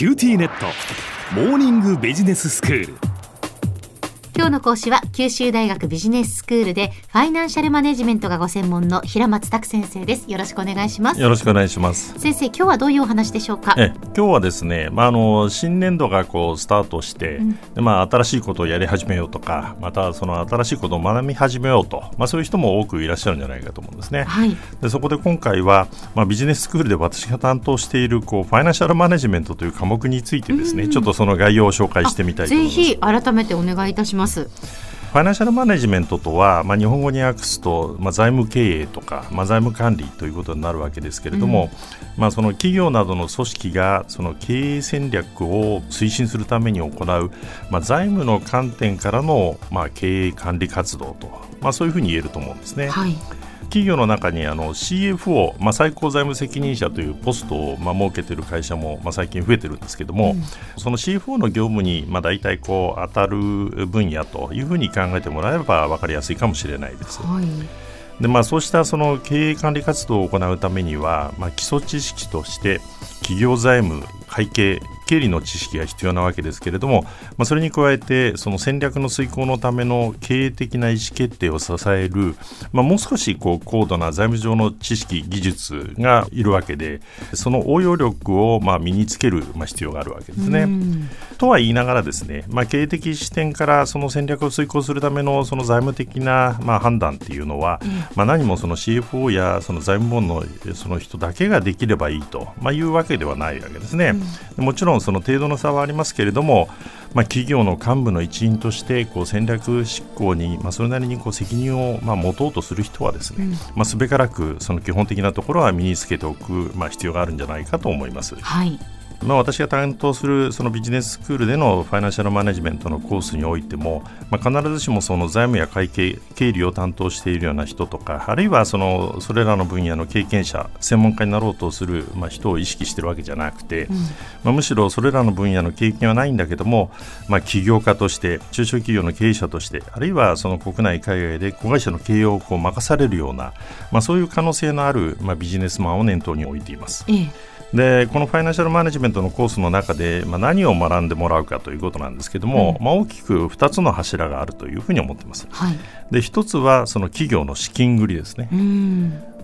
QTnet モーニングビジネススクール今日の講師は九州大学ビジネススクールでファイナンシャルマネジメントがご専門の平松卓先生です。よろしくお願いします。よろしくお願いします。先生今日はどういうお話でしょうか？え今日はですね、まあ、あの新年度がこうスタートして、うん、でまあ、新しいことをやり始めようとかまたその新しいことを学び始めようと、まあ、そういう人も多くいらっしゃるんじゃないかと思うんですね、はい、でそこで今回は、まあ、ビジネススクールで私が担当しているこうファイナンシャルマネジメントという科目についてですね、うん、ちょっとその概要を紹介してみたいと思います。ぜひ改めてお願いいたしますファイナンシャルマネジメントとは、まあ、日本語に訳すと、まあ、財務経営とか、まあ、財務管理ということになるわけですけれども、うん、まあ、その企業などの組織がその経営戦略を推進するために行う、まあ、財務の観点からの、まあ、経営管理活動と、まあ、そういうふうに言えると思うんですね。はい企業の中にあの CFO、まあ、最高財務責任者というポストを、まあ、設けている会社も、まあ、最近増えてるんですけども、うん、その CFO の業務に、まあ、大体こう当たる分野というふうに考えてもらえれば分かりやすいかもしれないです。はいでまあ、そうしたその経営管理活動を行うためには、まあ、基礎知識として企業財務会計経理の知識が必要なわけですけれども、まあ、それに加えてその戦略の遂行のための経営的な意思決定を支える、まあ、もう少しこう高度な財務上の知識技術がいるわけでその応用力をまあ身につけるまあ必要があるわけですね。とは言いながらですね、まあ、経営的視点からその戦略を遂行するためのその財務的なまあ判断っていうのは、まあ、何もその CFO やその財務部のその人だけができればいいと、まあ、いうわけではないわけですね。もちろんその程度の差はありますけれども、まあ、企業の幹部の一員としてこう戦略執行に、まあ、それなりにこう責任をまあ持とうとする人はですね、うん、まあ、すべからくその基本的なところは身につけておく、まあ、必要があるんじゃないかと思います。はいまあ、私が担当するそのビジネススクールでのファイナンシャルマネジメントのコースにおいても、まあ、必ずしもその財務や会計経理を担当しているような人とかあるいはそのそれらの分野の経験者専門家になろうとする、まあ、人を意識しているわけじゃなくて、うん、まあ、むしろそれらの分野の経験はないんだけども、まあ、起業家として中小企業の経営者としてあるいはその国内海外で子会社の経営をこう任されるような、まあ、そういう可能性のある、まあ、ビジネスマンを念頭に置いています。ええでこのファイナンシャルマネジメントのコースの中で、まあ、何を学んでもらうかということなんですけども、うん、まあ、大きく2つの柱があるというふうに思っています。はい、で1つはその企業の資金繰りですね。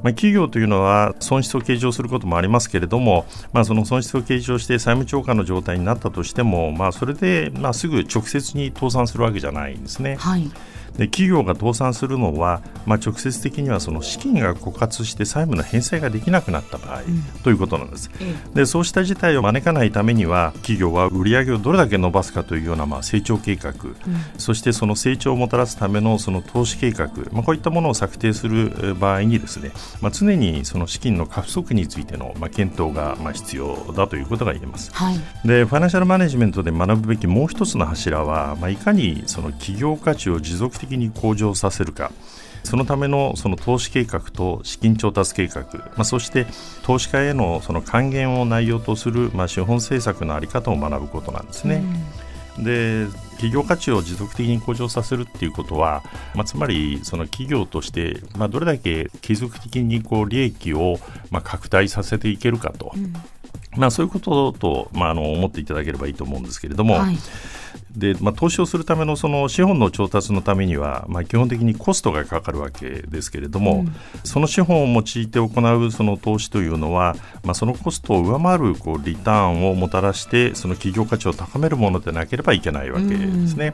まあ、企業というのは損失を計上することもありますけれども、まあ、その損失を計上して債務超過の状態になったとしても、まあ、それでまあすぐ直接に倒産するわけじゃないんですね。はいで企業が倒産するのは、まあ、直接的にはその資金が枯渇して債務の返済ができなくなった場合、うん、ということなんです、うん、でそうした事態を招かないためには企業は売上をどれだけ伸ばすかというようなまあ成長計画、うん、そしてその成長をもたらすためのその投資計画、まあ、こういったものを策定する場合にですね、まあ、常にその資金の過不足についてのまあ検討がまあ必要だということが言えます、はい、でファイナンシャルマネジメントで学ぶべきもう一つの柱は、まあ、いかにその企業価値を持続的的に向上させるか。そのためのその投資計画と資金調達計画、まあ、そして投資家へのその還元を内容とする、まあ、資本政策の在り方を学ぶことなんですね。うん、で企業価値を持続的に向上させるっていうことは、まあ、つまりその企業として、まあ、どれだけ継続的にこう利益をまあ拡大させていけるかと、うん、まあ、そういうことと、まあ、あの思っていただければいいと思うんですけれども。はいで、まあ、投資をするためのその資本の調達のためには、まあ、基本的にコストがかかるわけですけれども、うん、その資本を用いて行うその投資というのは、まあ、そのコストを上回るこうリターンをもたらしてその企業価値を高めるものでなければいけないわけですね。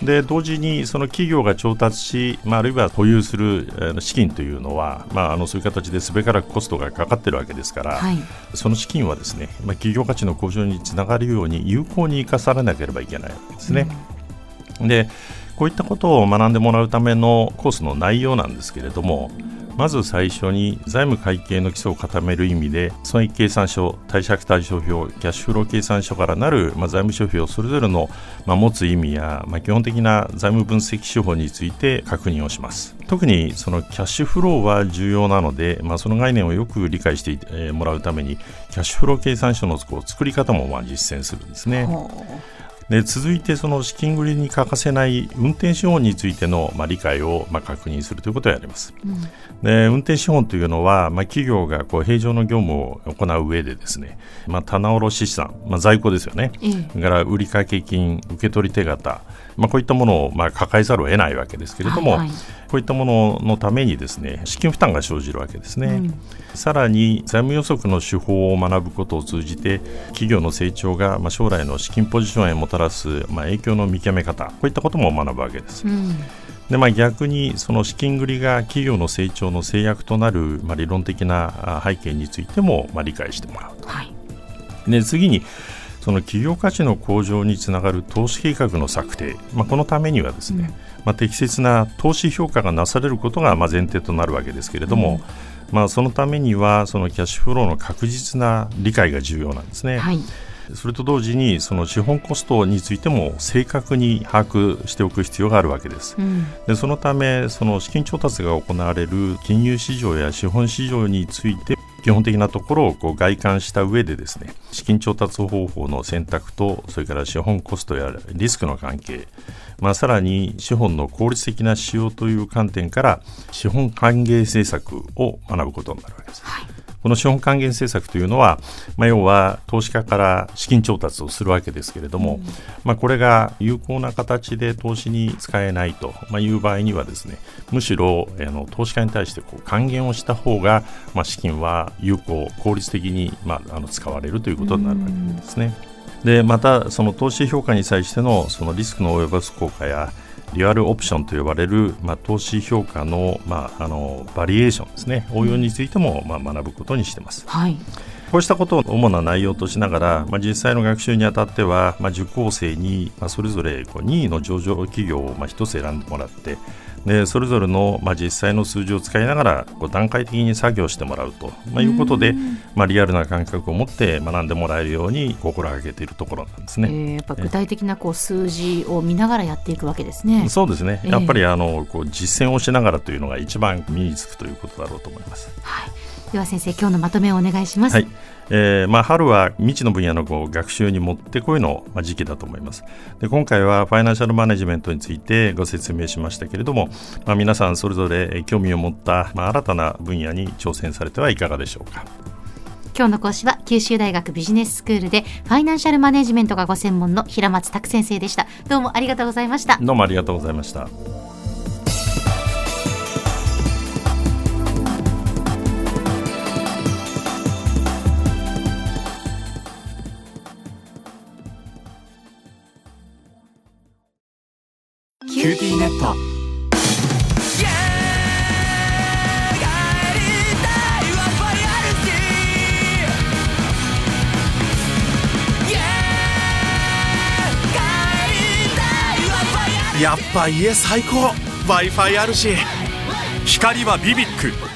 うん、で同時にその企業が調達し、まあ、あるいは保有する資金というのは、まあ、あのそういう形ですべからくコストがかかっているわけですから、はい、その資金はですね、まあ、企業価値の向上につながるように有効に生かされなければいけないですね。うん、でこういったことを学んでもらうためのコースの内容なんですけれどもまず最初に財務会計の基礎を固める意味で損益計算書貸借対照表キャッシュフロー計算書からなる、まあ、財務諸表それぞれの、まあ、持つ意味や、まあ、基本的な財務分析手法について確認をします特にそのキャッシュフローは重要なので、まあ、その概念をよく理解してもらうためにキャッシュフロー計算書の作り方もまあ実践するんですね。で続いてその資金繰りに欠かせない運転資本についての、まあ、理解を、まあ、確認するということをやります。うん、で運転資本というのは、まあ、企業がこう平常の業務を行う上でですね、まあ、棚卸資産、まあ、在庫ですよね、それから売掛金受取手形まあ、こういったものをまあ抱えざるを得ないわけですけれども、はいはい、こういったもののためにですね資金負担が生じるわけですね、うん、さらに財務予測の手法を学ぶことを通じて企業の成長がまあ将来の資金ポジションへもたらすまあ影響の見極め方こういったことも学ぶわけです。うん。でまあ、逆にその資金繰りが企業の成長の制約となる、まあ、理論的な背景についても、まあ、理解してもらうと、はい、で次にその企業価値の向上につながる投資計画の策定、まあ、このためにはですね、うん、まあ、適切な投資評価がなされることがまあ前提となるわけですけれども、うん、まあ、そのためにはそのキャッシュフローの確実な理解が重要なんですね。はい。それと同時にその資本コストについても正確に把握しておく必要があるわけです。うん、でそのためその資金調達が行われる金融市場や資本市場について基本的なところをこう外観した上でですね資金調達方法の選択とそれから資本コストやリスクの関係、まあ、さらに資本の効率的な使用という観点から資本還元政策を学ぶことになるわけです。はいこの資本還元政策というのは、まあ、要は投資家から資金調達をするわけですけれども、うん、まあ、これが有効な形で投資に使えないという場合にはですねむしろあの投資家に対してこう還元をした方が、まあ、資金は有効効率的に、まあ、あの使われるということになるわけですね。うん、でまたその投資評価に際してのそのリスクの及ぼす効果やデュアルオプションと呼ばれる、まあ、投資評価の,、まあ、あのバリエーションですね応用についても、まあ、学ぶことにしています。はいこうしたことを主な内容としながら、まあ、実際の学習にあたっては、まあ、受講生に、まあ、それぞれこう任意の上場企業をまあ1つ選んでもらってでそれぞれの、まあ、実際の数字を使いながらこう段階的に作業してもらうと、まあ、いうことで、まあ、リアルな感覚を持って学んでもらえるように心がけているところなんですね、えー、やっぱ具体的なこう数字を見ながらやっていくわけですね。そうですね。やっぱりあのこう実践をしながらというのが一番身につくということだろうと思います。はい、では先生今日のまとめをお願いします。はい。えーまあ、春は未知の分野のこう学習にもってこいの、まあ、時期だと思います。で今回はファイナンシャルマネジメントについてご説明しましたけれども、まあ、皆さんそれぞれ興味を持った、まあ、新たな分野に挑戦されてはいかがでしょうか。今日の講師は九州大学ビジネススクールでファイナンシャルマネジメントがご専門の平松卓先生でした。どうもありがとうございました。どうもありがとうございましたやっぱ家最高。W i f i あるし。光はビビック。